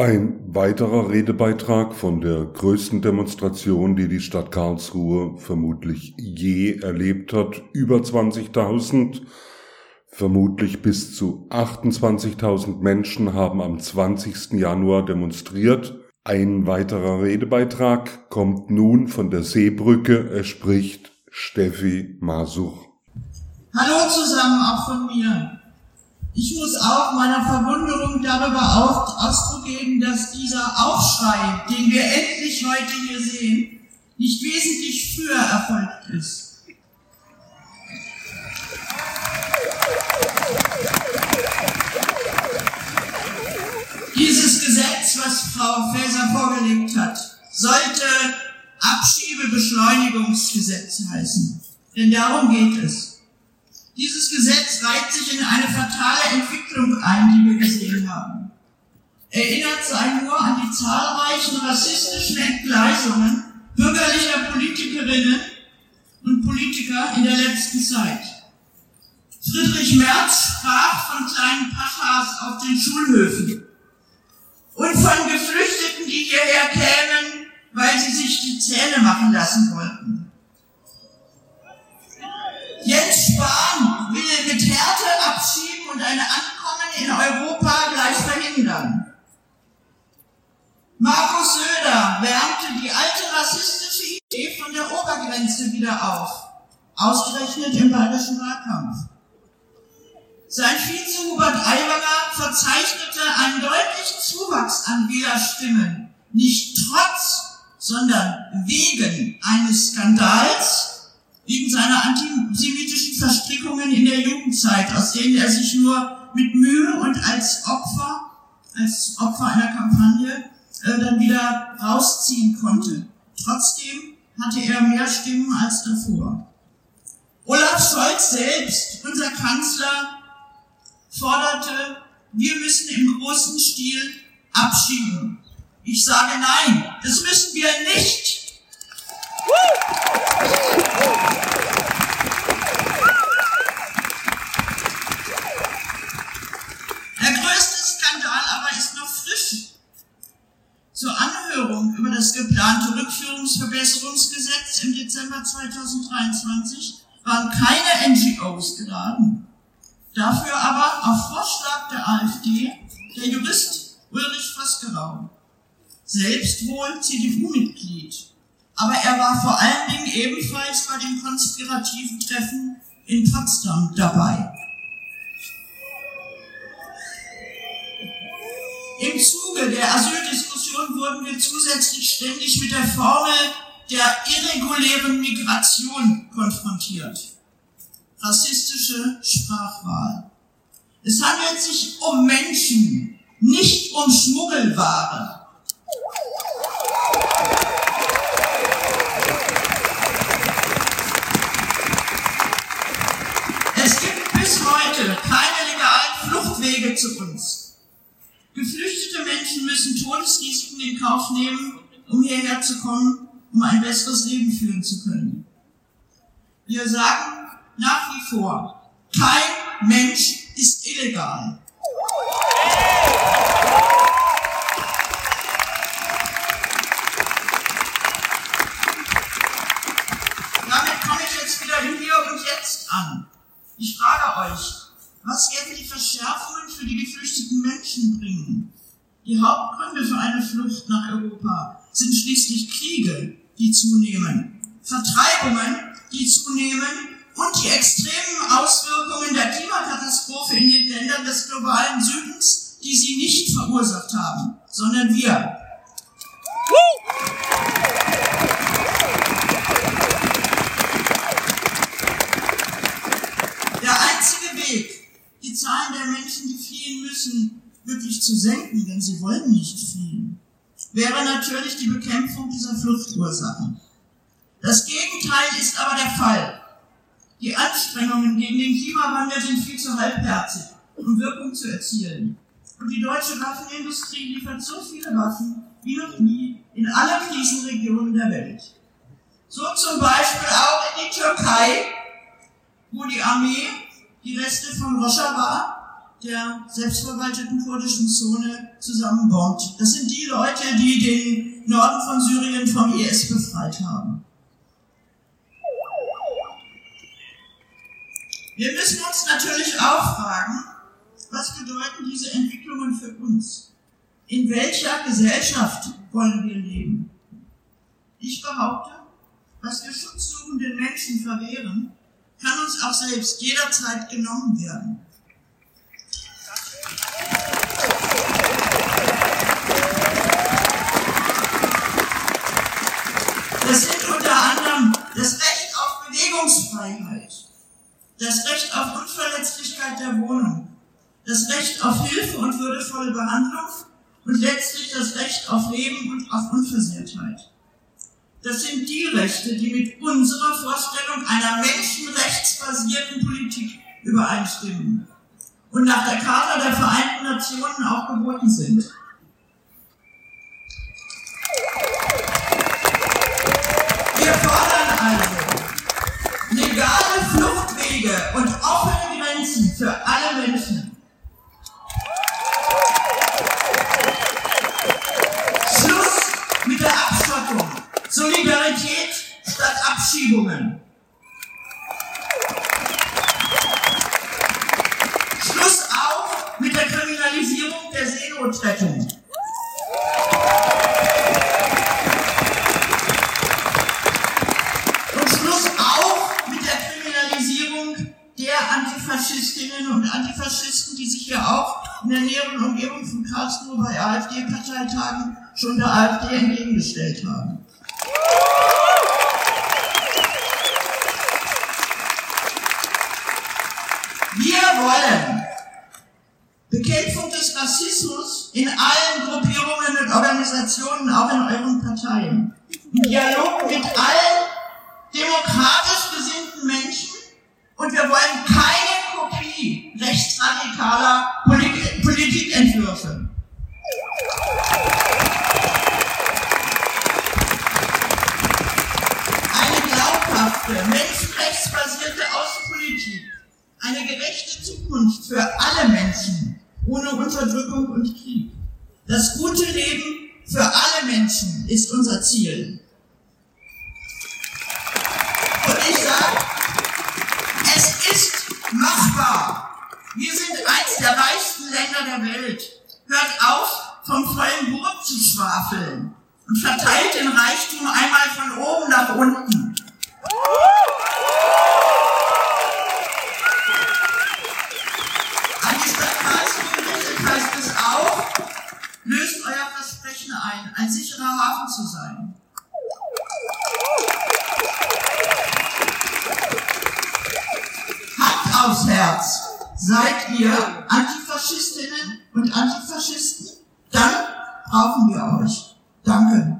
Ein weiterer Redebeitrag von der größten Demonstration, die die Stadt Karlsruhe vermutlich je erlebt hat. Über 20.000, vermutlich bis zu 28.000 Menschen haben am 20. Januar demonstriert. Ein weiterer Redebeitrag kommt nun von der Seebrücke. Er spricht Steffi Masuch. Hallo zusammen, auch von mir. Ich muss auch meiner Verwunderung darüber Ausdruck geben, dass dieser Aufschrei, den wir endlich heute hier sehen, nicht wesentlich früher erfolgt ist. Dieses Gesetz, was Frau Faeser vorgelegt hat, sollte Abschiebebeschleunigungsgesetz heißen. Denn darum geht es. Dieses Gesetz reiht sich in eine fatale Entwicklung ein, die wir gesehen haben. Erinnert sei nur an die zahlreichen rassistischen Entgleisungen bürgerlicher Politikerinnen und Politiker in der letzten Zeit. Friedrich Merz sprach von kleinen Pachas auf den Schulhöfen und von Geflüchteten, die hierher kämen, weil sie sich die Zähne machen lassen wollten. Markus Söder wärmte die alte rassistische Idee von der Obergrenze wieder auf, ausgerechnet im bayerischen Wahlkampf. Sein Vize Hubert Aiwanger verzeichnete einen deutlichen Zuwachs an Wählerstimmen, nicht trotz, sondern wegen eines Skandals, wegen seiner antisemitischen Verstrickungen in der Jugendzeit, aus denen er sich nur mit Mühe und als Opfer, als Opfer einer Kampagne, äh, dann wieder rausziehen konnte. Trotzdem hatte er mehr Stimmen als davor. Olaf Scholz selbst, unser Kanzler, forderte, wir müssen im großen Stil abschieben. Ich sage nein, das müssen wir nicht. Der größte Skandal aber ist noch frisch. Zur Anhörung über das geplante Rückführungsverbesserungsgesetz im Dezember 2023 waren keine NGOs geladen. Dafür aber auf Vorschlag der AfD der Jurist Ulrich Vosgerau, selbst wohl CDU-Mitglied aber er war vor allen Dingen ebenfalls bei dem konspirativen Treffen in Potsdam dabei. Im Zuge der Asyldiskussion wurden wir zusätzlich ständig mit der Formel der irregulären Migration konfrontiert. Rassistische Sprachwahl. Es handelt sich um Menschen, nicht um Schmuggelware. Wege zu uns. Geflüchtete Menschen müssen Todesrisiken in Kauf nehmen, um hierher zu kommen, um ein besseres Leben führen zu können. Wir sagen nach wie vor, kein Mensch ist illegal. Damit komme ich jetzt wieder in hier und jetzt an. Ich frage euch, was werden die Verschärfungen für die geflüchteten Menschen bringen? Die Hauptgründe für eine Flucht nach Europa sind schließlich Kriege, die zunehmen, Vertreibungen, die zunehmen und die extremen Auswirkungen der Klimakatastrophe in den Ländern des globalen Südens, die sie nicht verursacht haben, sondern wir. die Zahlen der Menschen, die fliehen müssen, wirklich zu senken, denn sie wollen nicht fliehen, wäre natürlich die Bekämpfung dieser Fluchtursachen. Das Gegenteil ist aber der Fall. Die Anstrengungen gegen den Klimawandel sind viel zu halbherzig, um Wirkung zu erzielen. Und die deutsche Waffenindustrie liefert so viele Waffen wie noch nie in alle Krisenregionen der Welt. So zum Beispiel auch in die Türkei, wo die Armee die Reste von Rojava der selbstverwalteten kurdischen Zone zusammenbombt. Das sind die Leute, die den Norden von Syrien vom IS befreit haben. Wir müssen uns natürlich auch fragen, was bedeuten diese Entwicklungen für uns? In welcher Gesellschaft wollen wir leben? Ich behaupte, was wir schutzsuchenden Menschen verwehren, kann uns auch selbst jederzeit genommen werden. Das sind unter anderem das Recht auf Bewegungsfreiheit, das Recht auf Unverletzlichkeit der Wohnung, das Recht auf Hilfe und würdevolle Behandlung und letztlich das Recht auf Leben und auf Unversehrtheit. Das sind die Rechte, die mit unserer Vorstellung einer menschenrechtsbasierten Politik übereinstimmen und nach der Charta der Vereinten Nationen auch geboten sind. Wir fordern also legale Fluchtwege und offene Grenzen für alle Menschen. Schluss mit der Abschottung. Solidarität statt Abschiebungen. Schluss auch mit der Kriminalisierung der Seenotrettung. Der näheren Umgebung von Karlsruhe bei AfD-Parteitagen schon der AfD entgegengestellt haben. Wir wollen Bekämpfung des Rassismus in allen Gruppierungen und Organisationen, auch in euren Parteien. Dialog mit allen demokratisch gesinnten Menschen und wir wollen keine Kopie rechtsradikaler Polit Politikentwürfe. Eine glaubhafte, menschenrechtsbasierte Außenpolitik, eine gerechte Zukunft für alle Menschen, ohne Unterdrückung und Krieg. Das gute Leben für alle Menschen ist unser Ziel. Und ich sage, es ist machbar. Wir sind eins der reichsten Länder der Welt. Schwafeln und verteilt den Reichtum einmal von oben nach unten. An die Stadt Karlsruhe heißt es auch, löst euer Versprechen ein, ein sicherer Hafen zu sein. Hand aufs Herz. Seid ihr Antifaschistinnen und Antifaschisten? Dann brauchen wir euch. Danke.